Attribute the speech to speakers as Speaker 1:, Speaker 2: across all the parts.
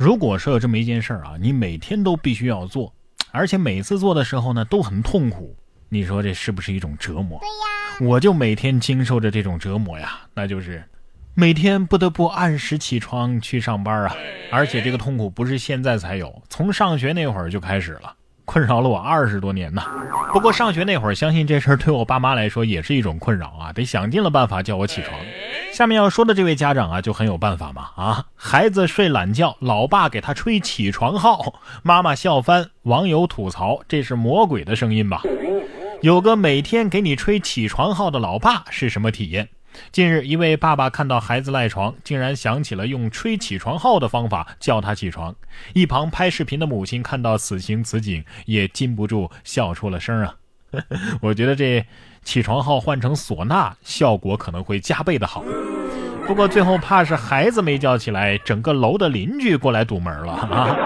Speaker 1: 如果说有这么一件事儿啊，你每天都必须要做，而且每次做的时候呢都很痛苦，你说这是不是一种折磨？
Speaker 2: 对呀，
Speaker 1: 我就每天经受着这种折磨呀，那就是每天不得不按时起床去上班啊，而且这个痛苦不是现在才有，从上学那会儿就开始了，困扰了我二十多年呢。不过上学那会儿，相信这事儿对我爸妈来说也是一种困扰啊，得想尽了办法叫我起床。下面要说的这位家长啊，就很有办法嘛啊！孩子睡懒觉，老爸给他吹起床号，妈妈笑翻，网友吐槽这是魔鬼的声音吧？有个每天给你吹起床号的老爸是什么体验？近日，一位爸爸看到孩子赖床，竟然想起了用吹起床号的方法叫他起床。一旁拍视频的母亲看到此情此景，也禁不住笑出了声啊！我觉得这。起床号换成唢呐，效果可能会加倍的好。不过最后怕是孩子没叫起来，整个楼的邻居过来堵门了啊！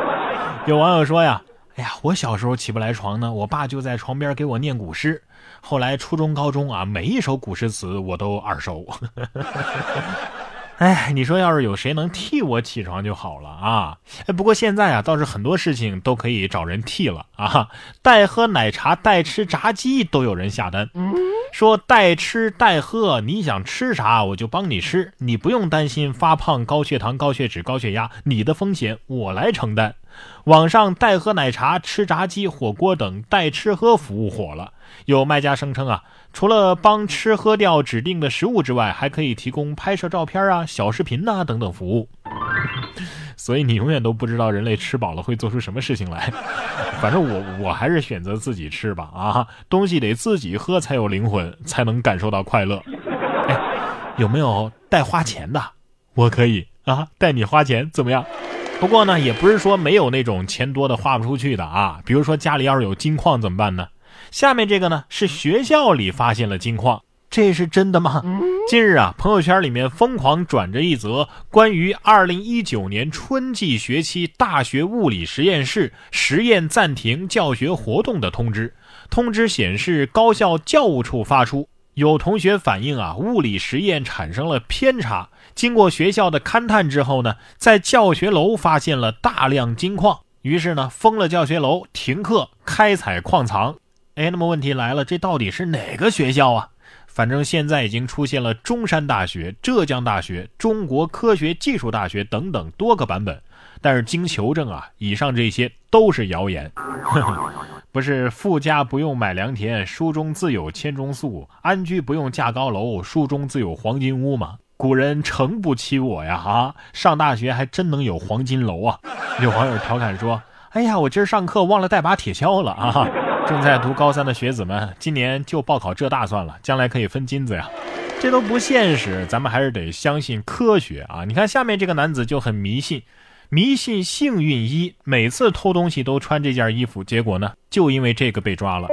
Speaker 1: 有网友说呀：“哎呀，我小时候起不来床呢，我爸就在床边给我念古诗。后来初中、高中啊，每一首古诗词我都耳熟。”哎，你说要是有谁能替我起床就好了啊！哎，不过现在啊，倒是很多事情都可以找人替了啊。代喝奶茶、代吃炸鸡都有人下单，说代吃代喝，你想吃啥我就帮你吃，你不用担心发胖、高血糖、高血脂、高血压，你的风险我来承担。网上代喝奶茶、吃炸鸡、火锅等代吃喝服务火了，有卖家声称啊，除了帮吃喝掉指定的食物之外，还可以提供拍摄照片啊、小视频呐等等服务。所以你永远都不知道人类吃饱了会做出什么事情来。反正我我还是选择自己吃吧啊，东西得自己喝才有灵魂，才能感受到快乐。哎，有没有带花钱的？我可以啊，带你花钱怎么样？不过呢，也不是说没有那种钱多的花不出去的啊。比如说家里要是有金矿怎么办呢？下面这个呢是学校里发现了金矿，这是真的吗？近日啊，朋友圈里面疯狂转着一则关于2019年春季学期大学物理实验室实验暂停教学活动的通知。通知显示，高校教务处发出，有同学反映啊，物理实验产生了偏差。经过学校的勘探之后呢，在教学楼发现了大量金矿，于是呢封了教学楼，停课开采矿藏。哎，那么问题来了，这到底是哪个学校啊？反正现在已经出现了中山大学、浙江大学、中国科学技术大学等等多个版本，但是经求证啊，以上这些都是谣言。不是富家不用买良田，书中自有千钟粟；安居不用架高楼，书中自有黄金屋吗？古人诚不欺我呀！啊，上大学还真能有黄金楼啊！有网友调侃说：“哎呀，我今儿上课忘了带把铁锹了啊！”正在读高三的学子们，今年就报考浙大算了，将来可以分金子呀！这都不现实，咱们还是得相信科学啊！你看下面这个男子就很迷信，迷信幸运衣，每次偷东西都穿这件衣服，结果呢，就因为这个被抓了。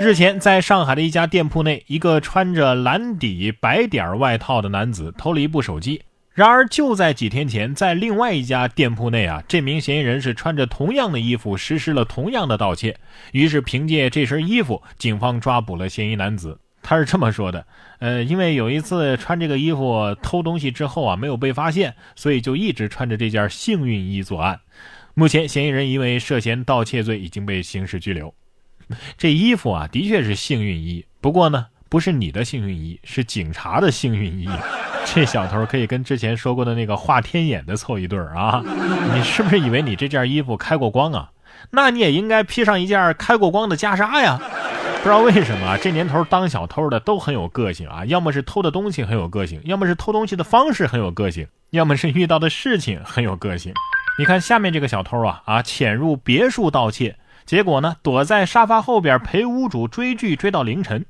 Speaker 1: 日前，在上海的一家店铺内，一个穿着蓝底白点外套的男子偷了一部手机。然而，就在几天前，在另外一家店铺内啊，这名嫌疑人是穿着同样的衣服实施了同样的盗窃。于是，凭借这身衣服，警方抓捕了嫌疑男子。他是这么说的：“呃，因为有一次穿这个衣服偷东西之后啊，没有被发现，所以就一直穿着这件幸运衣作案。目前，嫌疑人因为涉嫌盗窃罪已经被刑事拘留。”这衣服啊，的确是幸运衣。不过呢，不是你的幸运衣，是警察的幸运衣。这小偷可以跟之前说过的那个画天眼的凑一对儿啊！你是不是以为你这件衣服开过光啊？那你也应该披上一件开过光的袈裟呀！不知道为什么这年头当小偷的都很有个性啊，要么是偷的东西很有个性，要么是偷东西的方式很有个性，要么是遇到的事情很有个性。你看下面这个小偷啊啊，潜入别墅盗窃。结果呢，躲在沙发后边陪屋主追剧，追到凌晨。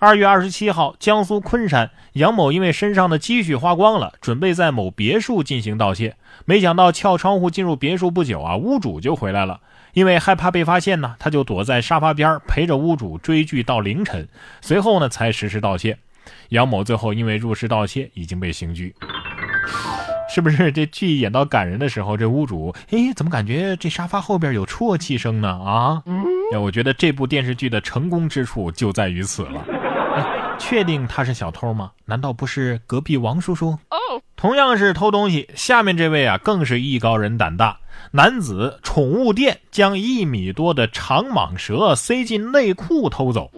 Speaker 1: 二月二十七号，江苏昆山，杨某因为身上的积蓄花光了，准备在某别墅进行盗窃。没想到撬窗户进入别墅不久啊，屋主就回来了。因为害怕被发现呢，他就躲在沙发边陪着屋主追剧到凌晨。随后呢，才实施盗窃。杨某最后因为入室盗窃已经被刑拘。是不是这剧演到感人的时候，这屋主哎，怎么感觉这沙发后边有啜泣声呢？啊，哎，我觉得这部电视剧的成功之处就在于此了。确定他是小偷吗？难道不是隔壁王叔叔？哦同样是偷东西，下面这位啊更是艺高人胆大。男子宠物店将一米多的长蟒蛇塞进内裤偷走。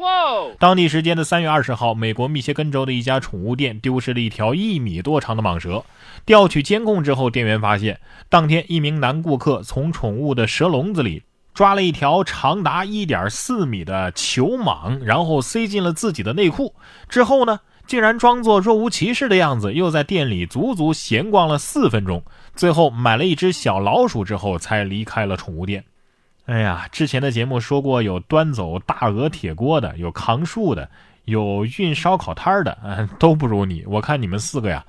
Speaker 1: 当地时间的三月二十号，美国密歇根州的一家宠物店丢失了一条一米多长的蟒蛇。调取监控之后，店员发现，当天一名男顾客从宠物的蛇笼子里抓了一条长达一点四米的球蟒，然后塞进了自己的内裤。之后呢？竟然装作若无其事的样子，又在店里足足闲逛了四分钟，最后买了一只小老鼠之后才离开了宠物店。哎呀，之前的节目说过，有端走大鹅铁锅的，有扛树的，有运烧烤摊的，嗯，都不如你。我看你们四个呀，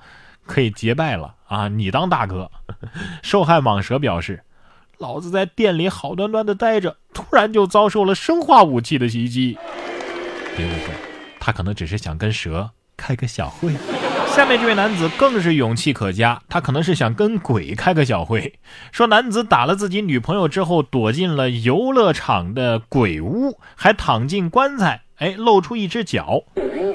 Speaker 1: 可以结拜了啊！你当大哥。受害蟒蛇表示：“老子在店里好端端的待着，突然就遭受了生化武器的袭击。”别误会，他可能只是想跟蛇。开个小会，下面这位男子更是勇气可嘉，他可能是想跟鬼开个小会。说男子打了自己女朋友之后，躲进了游乐场的鬼屋，还躺进棺材，哎，露出一只脚。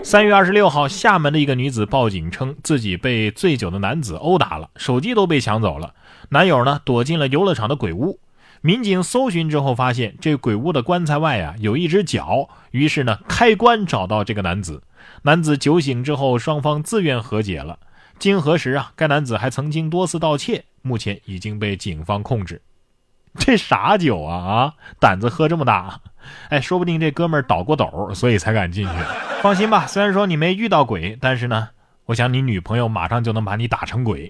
Speaker 1: 三月二十六号，厦门的一个女子报警称自己被醉酒的男子殴打了，手机都被抢走了，男友呢躲进了游乐场的鬼屋。民警搜寻之后发现，这鬼屋的棺材外啊有一只脚，于是呢开棺找到这个男子。男子酒醒之后，双方自愿和解了。经核实啊，该男子还曾经多次盗窃，目前已经被警方控制。这啥酒啊啊！胆子喝这么大，哎，说不定这哥们儿倒过斗，所以才敢进去。放心吧，虽然说你没遇到鬼，但是呢，我想你女朋友马上就能把你打成鬼。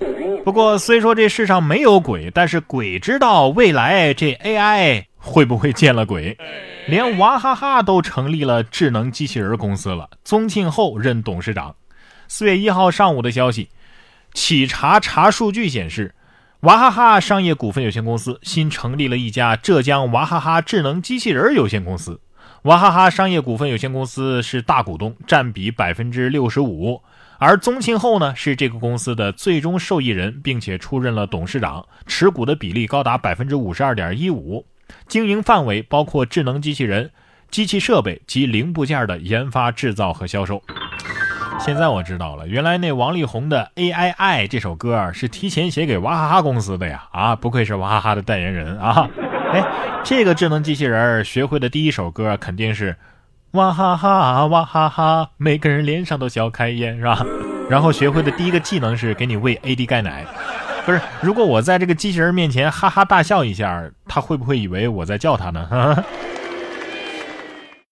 Speaker 1: 不过虽说这世上没有鬼，但是鬼知道未来这 AI 会不会见了鬼。连娃哈哈都成立了智能机器人公司了，宗庆后任董事长。四月一号上午的消息，企查查数据显示，娃哈哈商业股份有限公司新成立了一家浙江娃哈哈智能机器人有限公司。娃哈哈商业股份有限公司是大股东，占比百分之六十五。而宗庆后呢，是这个公司的最终受益人，并且出任了董事长，持股的比例高达百分之五十二点一五。经营范围包括智能机器人、机器设备及零部件的研发、制造和销售。现在我知道了，原来那王力宏的《A I I》这首歌啊是提前写给娃哈哈公司的呀！啊，不愧是娃哈哈的代言人啊！哎，这个智能机器人学会的第一首歌肯定是。哇哈哈哇哈哈，每个人脸上都笑开颜，是吧？然后学会的第一个技能是给你喂 AD 钙奶。不是，如果我在这个机器人面前哈哈大笑一下，他会不会以为我在叫他呢？